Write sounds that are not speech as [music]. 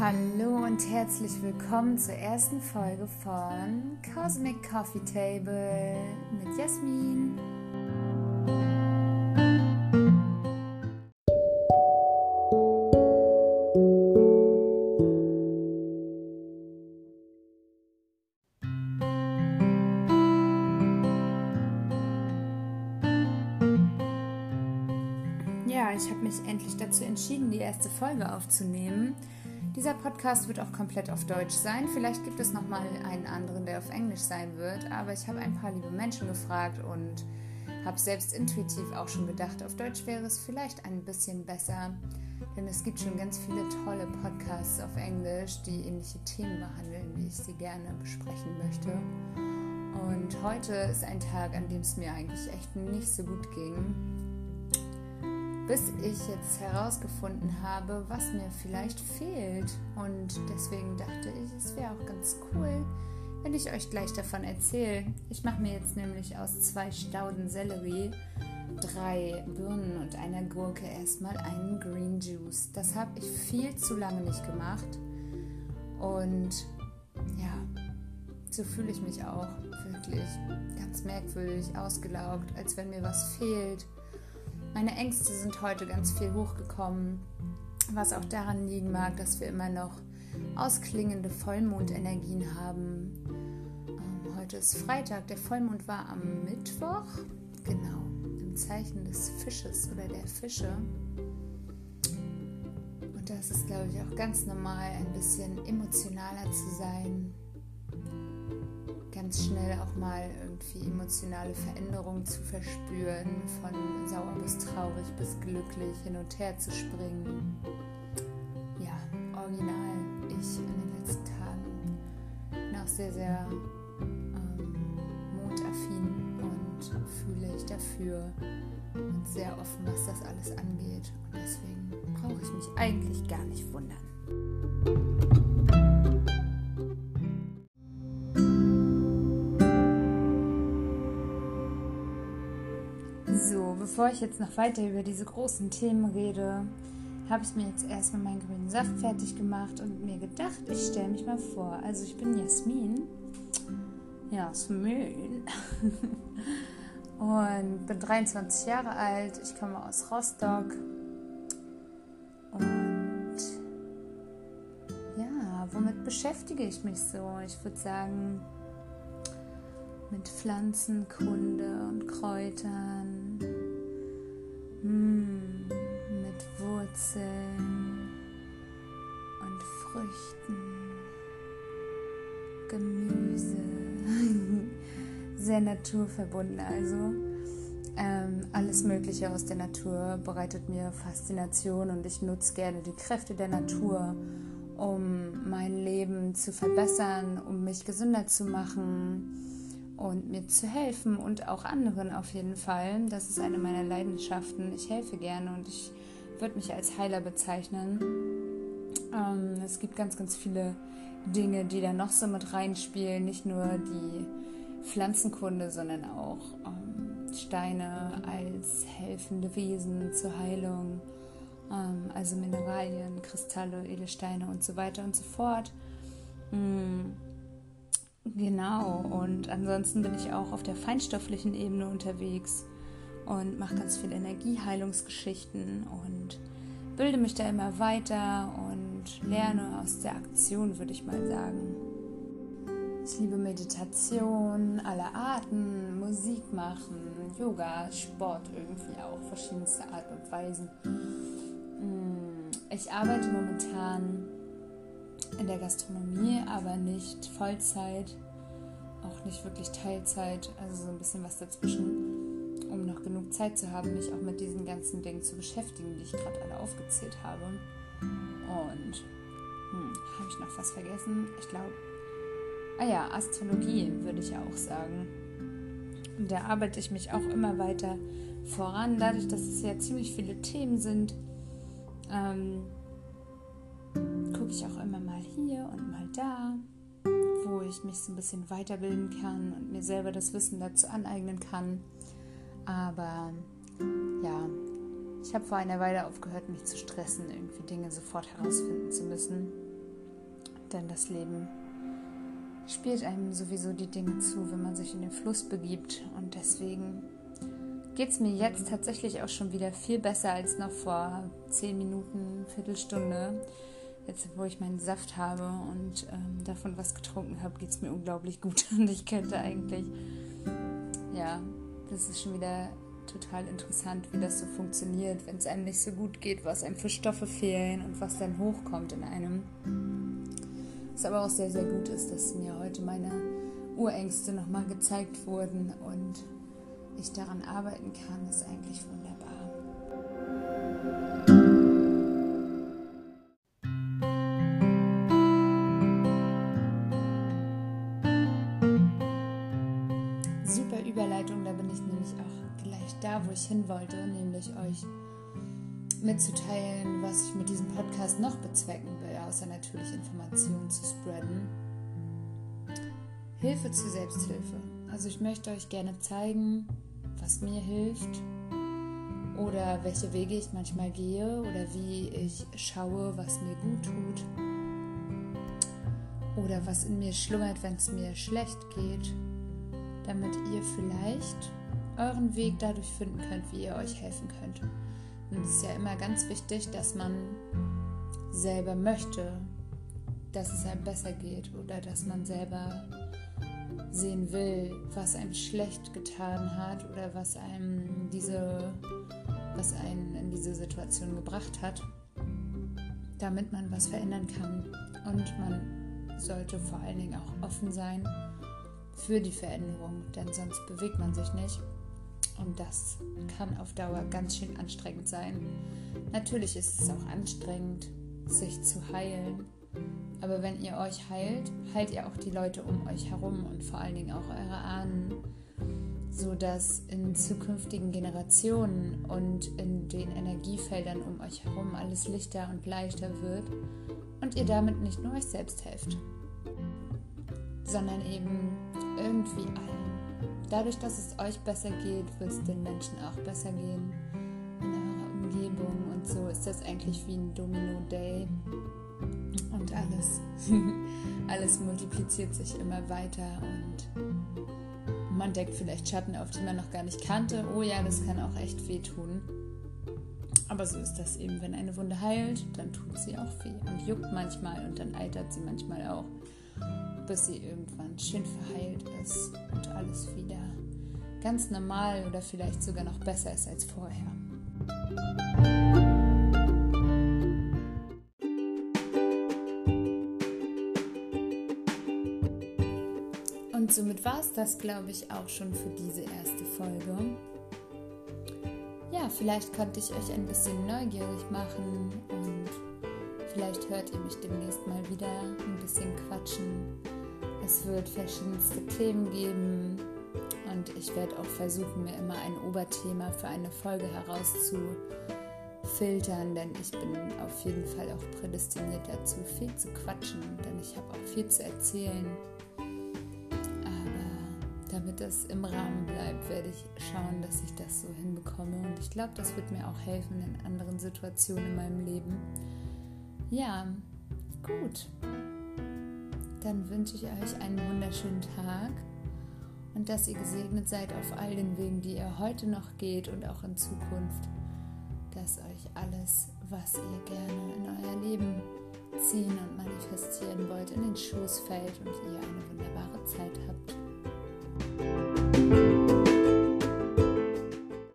Hallo und herzlich willkommen zur ersten Folge von Cosmic Coffee Table mit Jasmin. Ja, ich habe mich endlich dazu entschieden, die erste Folge aufzunehmen. Dieser Podcast wird auch komplett auf Deutsch sein. Vielleicht gibt es noch mal einen anderen, der auf Englisch sein wird. Aber ich habe ein paar liebe Menschen gefragt und habe selbst intuitiv auch schon gedacht, auf Deutsch wäre es vielleicht ein bisschen besser. Denn es gibt schon ganz viele tolle Podcasts auf Englisch, die ähnliche Themen behandeln, wie ich sie gerne besprechen möchte. Und heute ist ein Tag, an dem es mir eigentlich echt nicht so gut ging bis ich jetzt herausgefunden habe, was mir vielleicht fehlt. Und deswegen dachte ich, es wäre auch ganz cool, wenn ich euch gleich davon erzähle. Ich mache mir jetzt nämlich aus zwei Stauden Sellerie, drei Birnen und einer Gurke erstmal einen Green Juice. Das habe ich viel zu lange nicht gemacht. Und ja, so fühle ich mich auch wirklich ganz merkwürdig, ausgelaugt, als wenn mir was fehlt meine Ängste sind heute ganz viel hochgekommen, was auch daran liegen mag, dass wir immer noch ausklingende Vollmondenergien haben. Ähm, heute ist Freitag, der Vollmond war am Mittwoch, genau, im Zeichen des Fisches oder der Fische. Und das ist, glaube ich, auch ganz normal, ein bisschen emotionaler zu sein, ganz schnell auch mal irgendwie emotionale Veränderungen zu verspüren, von sauer bis traurig bis glücklich hin und her zu springen. Ja, original. Ich in den letzten Tagen noch sehr, sehr ähm, mondaffin und fühle ich dafür und sehr offen, was das alles angeht. Und deswegen brauche ich mich eigentlich gar nicht wundern. Bevor ich jetzt noch weiter über diese großen Themen rede, habe ich mir jetzt erstmal meinen grünen Saft fertig gemacht und mir gedacht, ich stelle mich mal vor. Also ich bin Jasmin. Jasmin. [laughs] und bin 23 Jahre alt. Ich komme aus Rostock. Und ja, womit beschäftige ich mich so? Ich würde sagen, mit Pflanzenkunde und Kräutern mit Wurzeln und Früchten, Gemüse, [laughs] sehr naturverbunden also. Ähm, alles Mögliche aus der Natur bereitet mir Faszination und ich nutze gerne die Kräfte der Natur, um mein Leben zu verbessern, um mich gesünder zu machen und mir zu helfen und auch anderen auf jeden Fall. Das ist eine meiner Leidenschaften. Ich helfe gerne und ich würde mich als Heiler bezeichnen. Ähm, es gibt ganz, ganz viele Dinge, die da noch so mit reinspielen. Nicht nur die Pflanzenkunde, sondern auch ähm, Steine als helfende Wesen zur Heilung. Ähm, also Mineralien, Kristalle, Edelsteine und so weiter und so fort. Mm Genau, und ansonsten bin ich auch auf der feinstofflichen Ebene unterwegs und mache ganz viel Energieheilungsgeschichten und bilde mich da immer weiter und lerne aus der Aktion, würde ich mal sagen. Ich liebe Meditation aller Arten, Musik machen, Yoga, Sport irgendwie auch, verschiedenste Art und Weisen. Mm, ich arbeite momentan in der Gastronomie, aber nicht Vollzeit, auch nicht wirklich Teilzeit, also so ein bisschen was dazwischen, um noch genug Zeit zu haben, mich auch mit diesen ganzen Dingen zu beschäftigen, die ich gerade alle aufgezählt habe. Und hm, habe ich noch was vergessen? Ich glaube, ah ja, Astrologie würde ich auch sagen. Und da arbeite ich mich auch immer weiter voran, dadurch, dass es ja ziemlich viele Themen sind. Ähm, gucke ich auch immer mal hier und mal da, wo ich mich so ein bisschen weiterbilden kann und mir selber das Wissen dazu aneignen kann. Aber ja, ich habe vor einer Weile aufgehört, mich zu stressen, irgendwie Dinge sofort herausfinden zu müssen. denn das Leben spielt einem sowieso die Dinge zu, wenn man sich in den Fluss begibt. Und deswegen geht es mir jetzt tatsächlich auch schon wieder viel besser als noch vor 10 Minuten, Viertelstunde. Jetzt, wo ich meinen Saft habe und ähm, davon was getrunken habe, geht es mir unglaublich gut. [laughs] Und ich könnte eigentlich, ja, das ist schon wieder total interessant, wie das so funktioniert, wenn es einem nicht so gut geht, was einem für Stoffe fehlen und was dann hochkommt in einem. Was aber auch sehr, sehr gut ist, dass mir heute meine Urängste nochmal gezeigt wurden und ich daran arbeiten kann, ist eigentlich wunderbar. Wo ich hin wollte, nämlich euch mitzuteilen, was ich mit diesem Podcast noch bezwecken will, außer natürlich Informationen zu spreaden. Hilfe zur Selbsthilfe. Also ich möchte euch gerne zeigen, was mir hilft oder welche Wege ich manchmal gehe oder wie ich schaue, was mir gut tut oder was in mir schlummert, wenn es mir schlecht geht, damit ihr vielleicht euren Weg dadurch finden könnt, wie ihr euch helfen könnt. Und es ist ja immer ganz wichtig, dass man selber möchte, dass es einem besser geht oder dass man selber sehen will, was einem schlecht getan hat oder was einem diese, was einen in diese Situation gebracht hat, damit man was verändern kann. Und man sollte vor allen Dingen auch offen sein für die Veränderung, denn sonst bewegt man sich nicht. Und das kann auf Dauer ganz schön anstrengend sein. Natürlich ist es auch anstrengend, sich zu heilen. Aber wenn ihr euch heilt, heilt ihr auch die Leute um euch herum und vor allen Dingen auch eure Ahnen, sodass in zukünftigen Generationen und in den Energiefeldern um euch herum alles lichter und leichter wird und ihr damit nicht nur euch selbst helft, sondern eben irgendwie allen. Dadurch, dass es euch besser geht, wird es den Menschen auch besser gehen in eurer Umgebung und so ist das eigentlich wie ein Domino-Day und alles, [laughs] alles multipliziert sich immer weiter und man deckt vielleicht Schatten auf, die man noch gar nicht kannte. Oh ja, das kann auch echt wehtun. Aber so ist das eben, wenn eine Wunde heilt, dann tut sie auch weh und juckt manchmal und dann eitert sie manchmal auch bis sie irgendwann schön verheilt ist und alles wieder ganz normal oder vielleicht sogar noch besser ist als vorher. Und somit war es das, glaube ich, auch schon für diese erste Folge. Ja, vielleicht konnte ich euch ein bisschen neugierig machen und vielleicht hört ihr mich demnächst mal wieder ein bisschen quatschen es wird verschiedenste Themen geben und ich werde auch versuchen, mir immer ein Oberthema für eine Folge herauszufiltern, denn ich bin auf jeden Fall auch prädestiniert dazu, viel zu quatschen, denn ich habe auch viel zu erzählen. Aber damit das im Rahmen bleibt, werde ich schauen, dass ich das so hinbekomme und ich glaube, das wird mir auch helfen in anderen Situationen in meinem Leben. Ja, gut dann wünsche ich euch einen wunderschönen Tag und dass ihr gesegnet seid auf all den Wegen, die ihr heute noch geht und auch in Zukunft, dass euch alles, was ihr gerne in euer Leben ziehen und manifestieren wollt, in den Schoß fällt und ihr eine wunderbare Zeit habt.